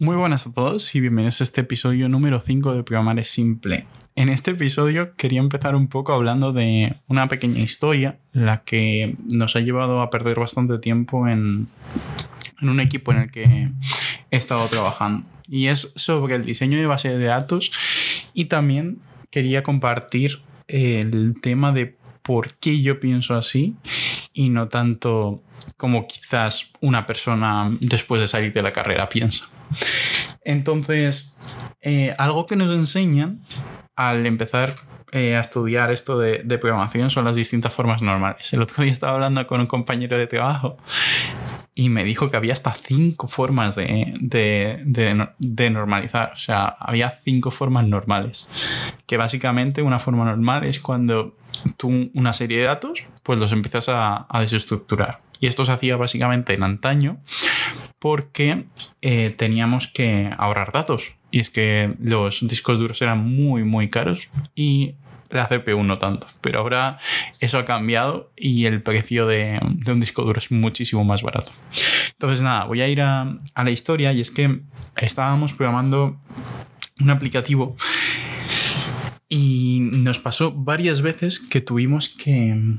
Muy buenas a todos y bienvenidos a este episodio número 5 de Programar es Simple. En este episodio quería empezar un poco hablando de una pequeña historia, la que nos ha llevado a perder bastante tiempo en, en un equipo en el que he estado trabajando. Y es sobre el diseño de base de datos y también quería compartir el tema de por qué yo pienso así y no tanto como quizás una persona después de salir de la carrera piensa. Entonces, eh, algo que nos enseñan al empezar eh, a estudiar esto de, programación son las distintas formas normales. El otro día estaba hablando con un compañero de trabajo y me dijo que había hasta cinco formas de, normalizar. O sea, había cinco formas normales. Que básicamente una forma normal es cuando tú una serie de datos, pues los empiezas a desestructurar. Y esto se hacía básicamente en antaño porque eh, teníamos que ahorrar datos. Y es que los discos duros eran muy, muy caros y la CPU no tanto. Pero ahora eso ha cambiado y el precio de, un disco duro es muchísimo más barato. Entonces, nada, voy a ir a, a la historia y es que estábamos programando un aplicativo y nos pasó varias veces que tuvimos que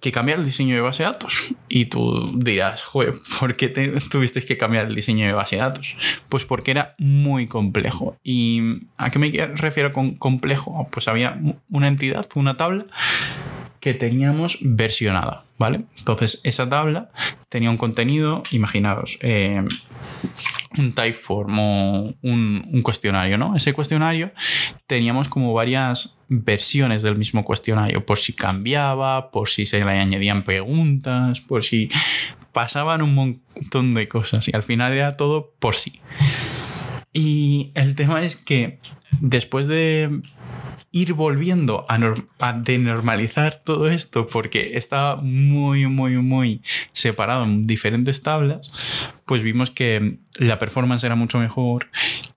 que cambiar el diseño de base de datos. Y tú dirás, joder, ¿por qué te, tuvisteis que cambiar el diseño de base de datos? Pues porque era muy complejo. ¿Y a qué me refiero con complejo? Pues había una entidad, una tabla que teníamos versionada, ¿vale? Entonces, esa tabla tenía un contenido, imaginaros, eh, un typeform o un, un, cuestionario, ¿no? Ese cuestionario teníamos como varias versiones del mismo cuestionario, por si cambiaba, por si se le añadían preguntas, por si pasaban un montón de cosas y al final era todo por sí. Y el tema es que después de ir volviendo a, denormalizar todo esto porque estaba muy, muy, muy separado en diferentes tablas, pues vimos que la performance era mucho mejor,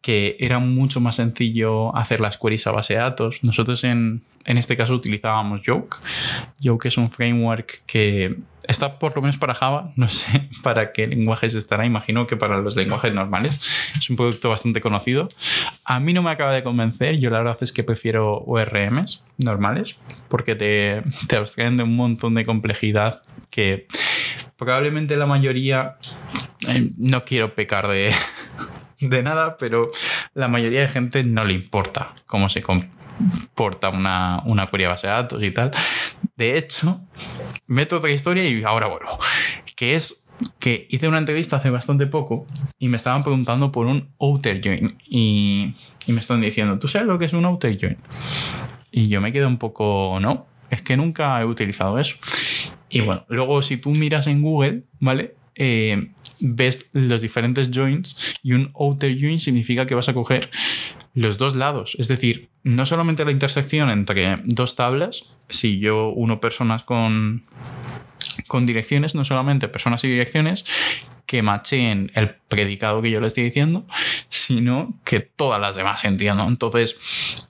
que era mucho más sencillo hacer las queries a base de datos. Nosotros en, en este caso utilizábamos Yoke. Yoke es un framework que está por lo menos para Java, no sé para qué lenguajes estará, imagino que para los lenguajes normales. Es un producto bastante conocido. A mí no me acaba de convencer, yo la verdad es que prefiero ORMs normales porque te, te abstraen de un montón de complejidad que probablemente la mayoría, eh, no quiero pecar de, de nada, pero la mayoría de gente no le importa cómo se comporta una, una query base de datos y tal. De hecho, meto otra historia y ahora vuelvo. Que es que hice una entrevista hace bastante poco y me estaban preguntando por un outer join y, y me están diciendo, ¿tú sabes lo que es un outer join? Y yo me quedo un poco, no, es que nunca he utilizado eso. Y bueno, luego si tú miras en Google, ¿vale? Eh, ves los diferentes joins y un outer join significa que vas a coger los dos lados. Es decir, no solamente la intersección entre dos tablas, si yo uno personas con, con direcciones, no solamente personas y direcciones, que macheen el predicado que yo le estoy diciendo, sino que todas las demás entiendo. Entonces,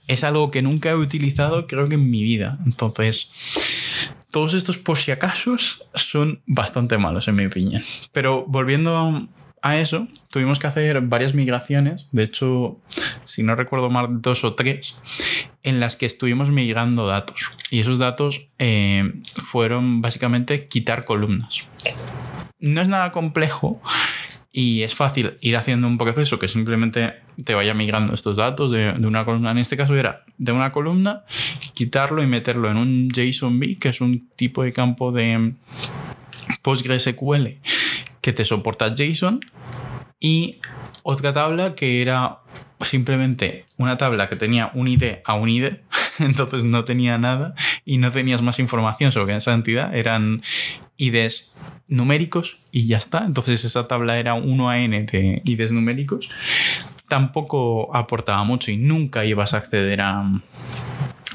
es algo que nunca he utilizado, creo que en mi vida. Entonces, todos estos por si acaso son bastante malos en mi opinión. Pero volviendo a eso, tuvimos que hacer varias migraciones, de hecho, si no recuerdo mal, dos o tres, en las que estuvimos migrando datos. Y esos datos eh, fueron básicamente quitar columnas. No es nada complejo, y es fácil ir haciendo un proceso que simplemente te vaya migrando estos datos de, una columna. En este caso era de una columna, quitarlo y meterlo en un JSONB, que es un tipo de campo de PostgreSQL que te soporta JSON. Y otra tabla que era simplemente una tabla que tenía un ID a un ID, entonces no tenía nada y no tenías más información sobre esa entidad, eran IDs numéricos y ya está. Entonces esa tabla era 1 a n de IDs numéricos. Tampoco aportaba mucho y nunca ibas a acceder a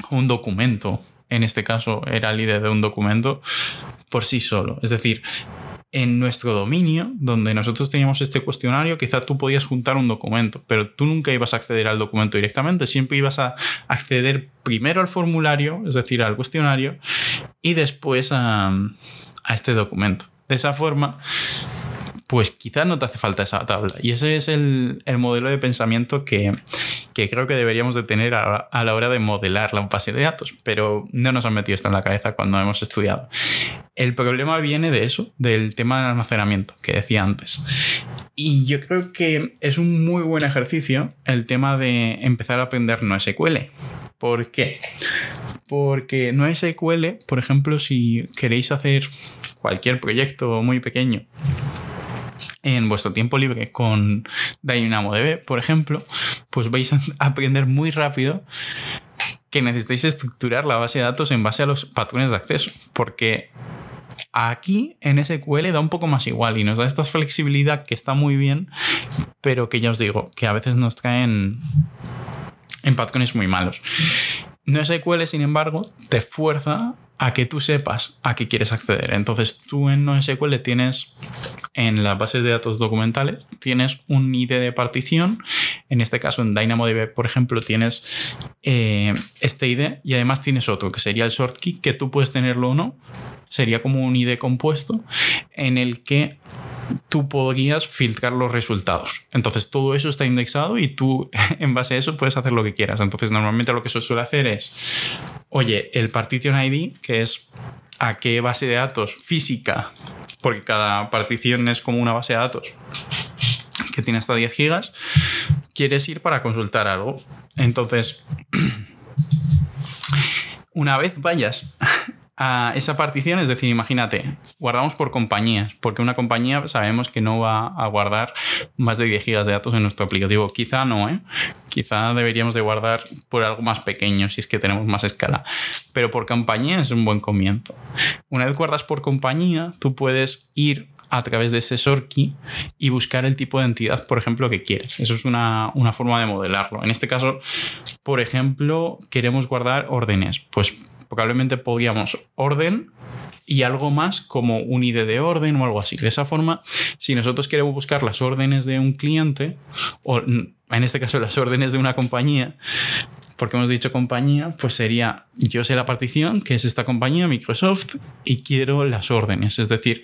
un documento. En este caso era el ID de un documento por sí solo. Es decir, en nuestro dominio, donde nosotros teníamos este cuestionario, quizá tú podías juntar un documento, pero tú nunca ibas a acceder al documento directamente, siempre ibas a acceder primero al formulario, es decir, al cuestionario, y después a, a este documento. De esa forma, pues quizás no te hace falta esa tabla. Y ese es el, modelo de pensamiento que, creo que deberíamos de tener a, la hora de modelar la base de datos, pero no nos han metido esto en la cabeza cuando hemos estudiado. El problema viene de eso, del tema del almacenamiento que decía antes. Y yo creo que es un muy buen ejercicio el tema de empezar a aprender NoSQL. ¿Por qué? Porque NoSQL, por ejemplo, si queréis hacer cualquier proyecto muy pequeño en vuestro tiempo libre con DynamoDB, por ejemplo, pues vais a aprender muy rápido que necesitáis estructurar la base de datos en base a los patrones de acceso, porque aquí en SQL da un poco más igual y nos da esta flexibilidad que está muy bien, pero que ya os digo, que a veces nos traen en patrones muy malos. No SQL, sin embargo, te fuerza a que tú sepas a qué quieres acceder. Entonces tú en NoSQL tienes en las bases de datos documentales tienes un ID de partición. En este caso en DynamoDB, por ejemplo, tienes eh, este ID y además tienes otro que sería el short key que tú puedes tenerlo o no. Sería como un ID compuesto en el que tú podrías filtrar los resultados. Entonces todo eso está indexado y tú en base a eso puedes hacer lo que quieras. Entonces normalmente lo que se suele hacer es, oye, el partition ID, que es a qué base de datos física, porque cada partición es como una base de datos que tiene hasta 10 gigas, quieres ir para consultar algo. Entonces, una vez vayas esa partición, es decir, imagínate, guardamos por compañías, porque una compañía sabemos que no va a guardar más de 10 gigas de datos en nuestro aplicativo. Quizá no, ¿eh? Quizá deberíamos de guardar por algo más pequeño si es que tenemos más escala. Pero por compañía es un buen comienzo. Una vez guardas por compañía, tú puedes ir a través de ese key y buscar el tipo de entidad, por ejemplo, que quieres. Eso es una, una forma de modelarlo. En este caso, por ejemplo, queremos guardar órdenes. Pues probablemente podríamos orden y algo más como un ID de orden o algo así. De esa forma, si nosotros queremos buscar las órdenes de un cliente, o en este caso las órdenes de una compañía, porque hemos dicho compañía, pues sería yo sé la partición, que es esta compañía, Microsoft, y quiero las órdenes, es decir,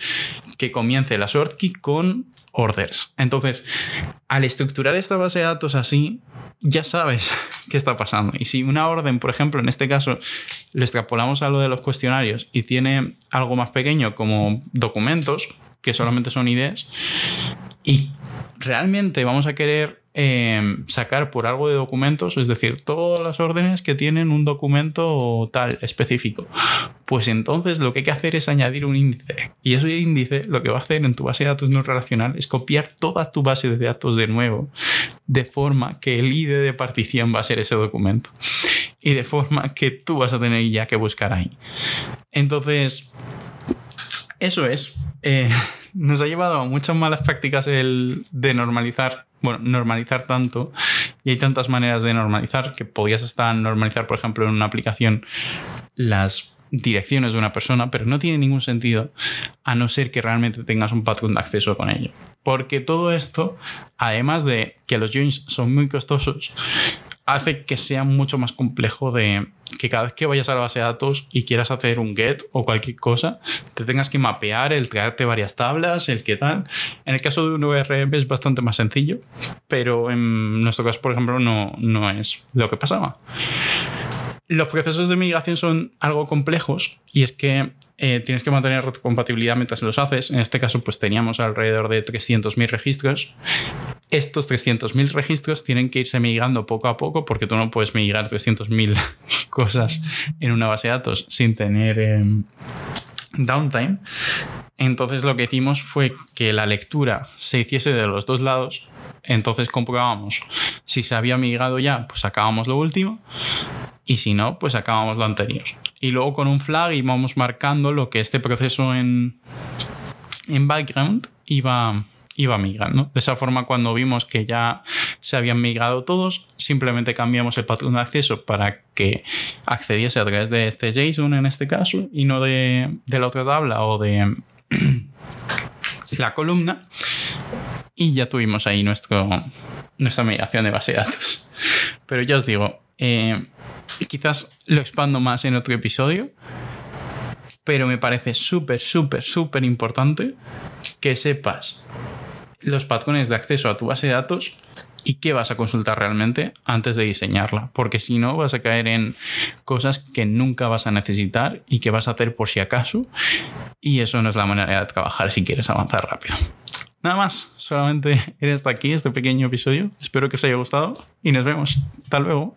que comience la short key con orders. Entonces, al estructurar esta base de datos así, ya sabes qué está pasando. Y si una orden, por ejemplo, en este caso, le extrapolamos a lo de los cuestionarios y tiene algo más pequeño como documentos, que solamente son ideas, y realmente vamos a querer em, sacar por algo de documentos, es decir, todas las órdenes que tienen un documento tal específico, pues entonces lo que hay que hacer es añadir un índice. Y ese índice lo que va a hacer en tu base de datos no relacional es copiar toda tu base de datos de nuevo, de forma que el ID de partición va a ser ese documento. Y de forma que tú vas a tener ya que buscar ahí. Entonces, eso es. Eh, nos ha llevado a muchas malas prácticas el de normalizar, bueno, normalizar tanto, y hay tantas maneras de normalizar que podrías estar normalizar, por ejemplo, en una aplicación las direcciones de una persona, pero no tiene ningún sentido a no ser que realmente tengas un patrón de acceso con ello. Porque todo esto, además de que los joins son muy costosos, hace que sea mucho más complejo de que cada vez que vayas a la base de datos y quieras hacer un get o cualquier cosa, te tengas que mapear, el traerte varias tablas, el qué tal. En el caso de un URM es bastante más sencillo, pero en nuestro caso, por ejemplo, no, no es lo que pasaba. Los procesos de migración son algo complejos y es que eh, tienes que mantener compatibilidad mientras los haces. En este caso, pues teníamos alrededor de 300.000 registros. Estos 300.000 registros tienen que irse migrando poco a poco porque tú no puedes migrar 300.000 cosas en una base de datos sin tener em, downtime. Entonces lo que hicimos fue que la lectura se hiciese de los dos lados. Entonces comprobábamos si se había migrado ya, pues sacábamos lo último. Y si no, pues sacábamos lo anterior y luego con un flag íbamos marcando lo que este proceso en, en background iba, iba migrando. De esa forma, cuando vimos que ya se habían migrado todos, simplemente cambiamos el patrón de acceso para que accediese a través de este JSON en este caso y no de, de la otra tabla o de la columna. Y ya tuvimos ahí nuestro, nuestra migración de base de datos. Pero ya os digo, eh, quizás lo expando más en otro episodio, pero me parece súper, súper, súper importante que sepas los patrones de acceso a tu base de datos y qué vas a consultar realmente antes de diseñarla, porque si no vas a caer en cosas que nunca vas a necesitar y que vas a hacer por si acaso, y eso no es la manera de trabajar si quieres avanzar rápido. Nada más, solamente eres hasta aquí este pequeño episodio. Espero que os haya gustado y nos vemos. Hasta luego.